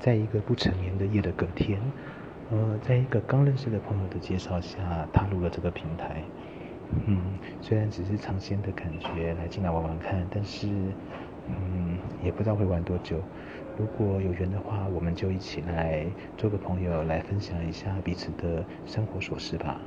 在一个不成年的夜的隔天，呃，在一个刚认识的朋友的介绍下踏入了这个平台。嗯，虽然只是尝鲜的感觉，来进来玩玩看，但是嗯，也不知道会玩多久。如果有缘的话，我们就一起来做个朋友，来分享一下彼此的生活琐事吧。